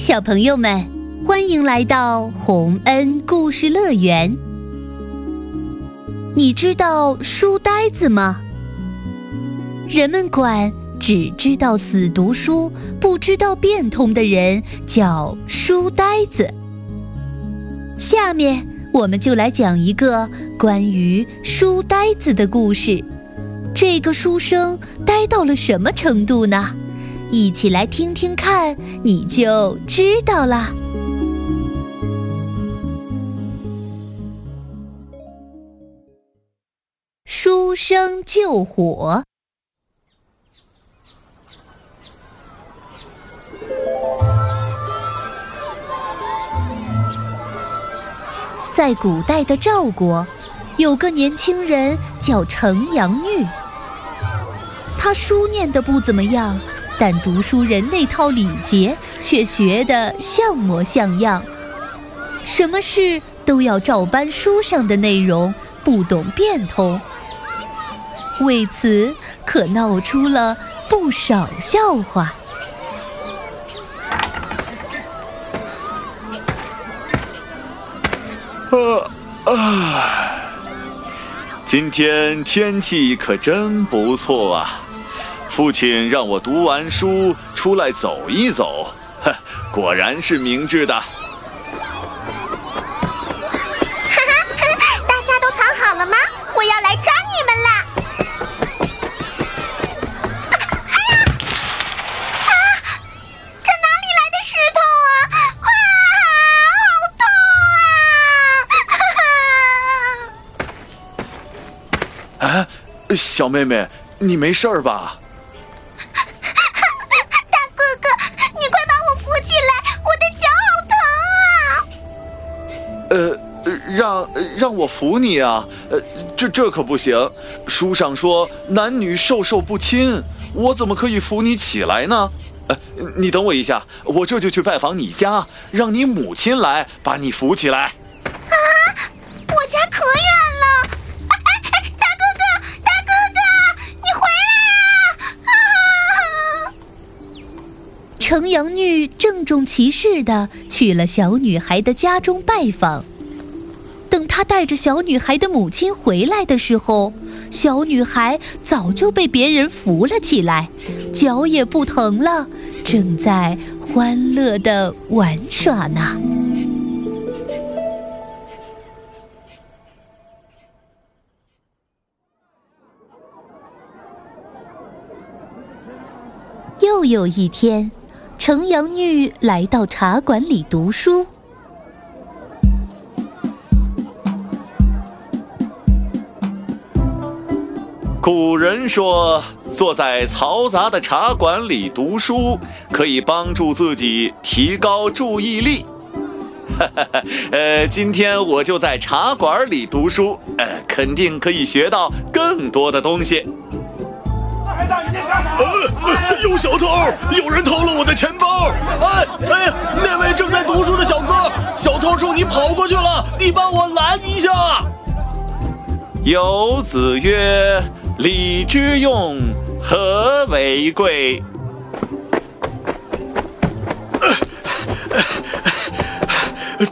小朋友们，欢迎来到洪恩故事乐园。你知道书呆子吗？人们管只知道死读书、不知道变通的人叫书呆子。下面我们就来讲一个关于书呆子的故事。这个书生呆到了什么程度呢？一起来听听看，你就知道啦。书生救火。在古代的赵国，有个年轻人叫程阳玉。他书念的不怎么样，但读书人那套礼节却学得像模像样，什么事都要照搬书上的内容，不懂变通。为此，可闹出了不少笑话。啊啊！今天天气可真不错啊！父亲让我读完书出来走一走，哼，果然是明智的。哈哈，大家都藏好了吗？我要来抓你们啦 小妹妹，你没事儿吧？让让我扶你啊？呃，这这可不行，书上说男女授受不亲，我怎么可以扶你起来呢？呃，你等我一下，我这就去拜访你家，让你母亲来把你扶起来。程阳玉郑重其事地去了小女孩的家中拜访。他带着小女孩的母亲回来的时候，小女孩早就被别人扶了起来，脚也不疼了，正在欢乐的玩耍呢。又有一天。程阳玉来到茶馆里读书。古人说，坐在嘈杂的茶馆里读书，可以帮助自己提高注意力。呃，今天我就在茶馆里读书，呃，肯定可以学到更多的东西。呃，有小偷！有人偷了我的钱包！哎哎，那位正在读书的小哥，小偷冲你跑过去了，你帮我拦一下。游子曰：“礼之用，和为贵。”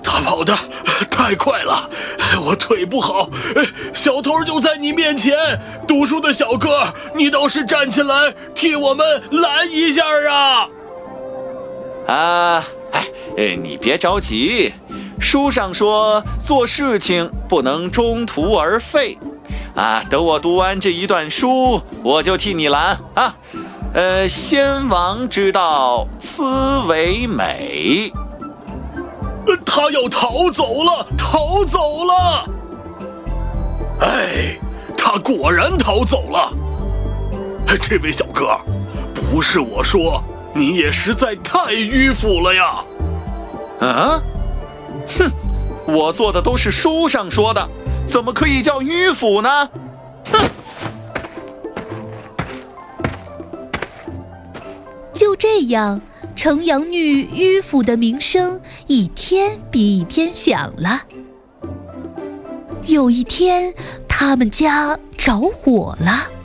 他跑的太快了，我腿不好。小偷就在你面前，读书的小哥，你倒是站起来替我们拦一下啊！啊，哎，你别着急，书上说做事情不能中途而废，啊，等我读完这一段书，我就替你拦啊。呃，先王之道，思为美。他要逃走了，逃走了！哎，他果然逃走了。这位小哥，不是我说，你也实在太迂腐了呀！啊？哼，我做的都是书上说的，怎么可以叫迂腐呢？哼！就这样。城阳女迂腐的名声一天比一天响了。有一天，他们家着火了。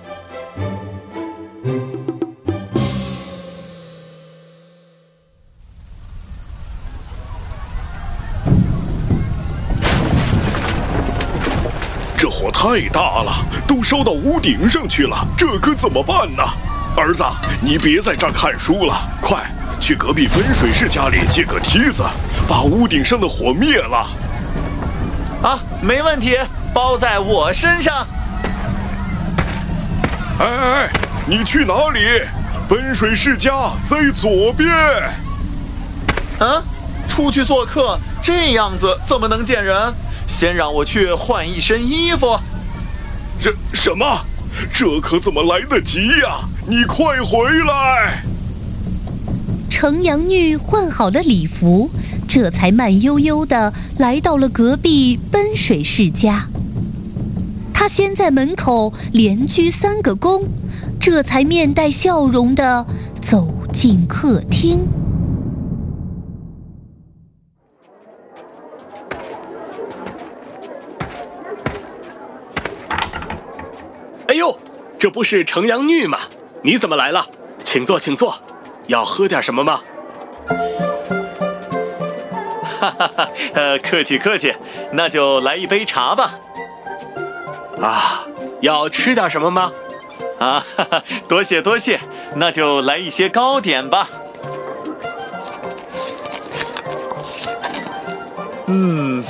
太大了，都烧到屋顶上去了，这可怎么办呢？儿子，你别在这儿看书了，快去隔壁温水士家里借个梯子，把屋顶上的火灭了。啊，没问题，包在我身上。哎哎哎，你去哪里？温水世家在左边。嗯，出去做客这样子怎么能见人？先让我去换一身衣服。这什么？这可怎么来得及呀？你快回来！程阳玉换好了礼服，这才慢悠悠地来到了隔壁奔水世家。他先在门口连鞠三个躬，这才面带笑容地走进客厅。哎呦，这不是程阳玉吗？你怎么来了？请坐，请坐。要喝点什么吗？哈哈哈，呃，客气客气，那就来一杯茶吧。啊，要吃点什么吗？啊，哈哈，多谢多谢，那就来一些糕点吧。嗯，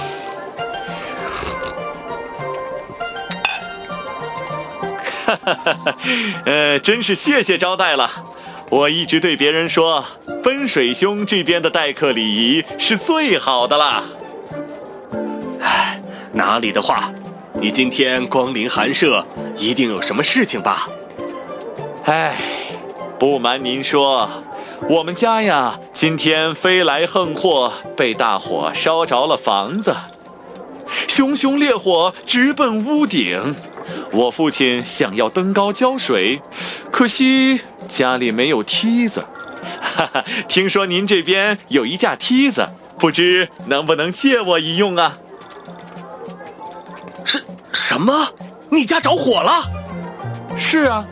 哈 呃，真是谢谢招待了。我一直对别人说，奔水兄这边的待客礼仪是最好的啦。唉，哪里的话，你今天光临寒舍，一定有什么事情吧？唉，不瞒您说，我们家呀，今天飞来横祸，被大火烧着了房子，熊熊烈火直奔屋顶。我父亲想要登高浇水，可惜家里没有梯子。哈哈，听说您这边有一架梯子，不知能不能借我一用啊？是什么？你家着火了？是啊。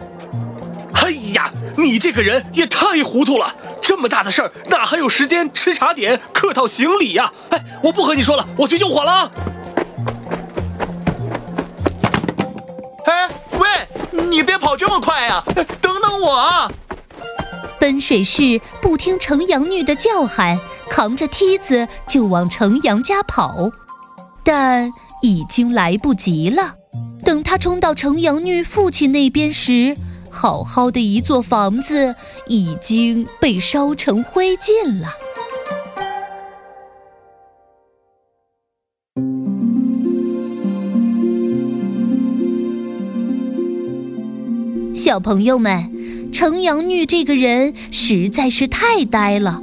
哎呀，你这个人也太糊涂了！这么大的事儿，哪还有时间吃茶点、客套行礼呀？哎，我不和你说了，我去救火了。你别跑这么快呀！等等我啊！奔水市不听程阳女的叫喊，扛着梯子就往程阳家跑，但已经来不及了。等他冲到程阳女父亲那边时，好好的一座房子已经被烧成灰烬了。小朋友们，程阳玉这个人实在是太呆了。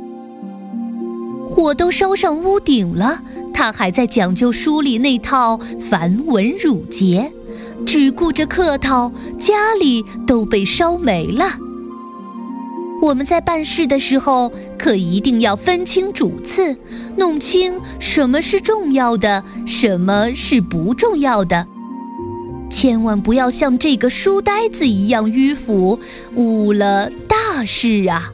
火都烧上屋顶了，他还在讲究书里那套繁文缛节。只顾着客套，家里都被烧没了。我们在办事的时候，可一定要分清主次，弄清什么是重要的，什么是不重要的。千万不要像这个书呆子一样迂腐，误了大事啊！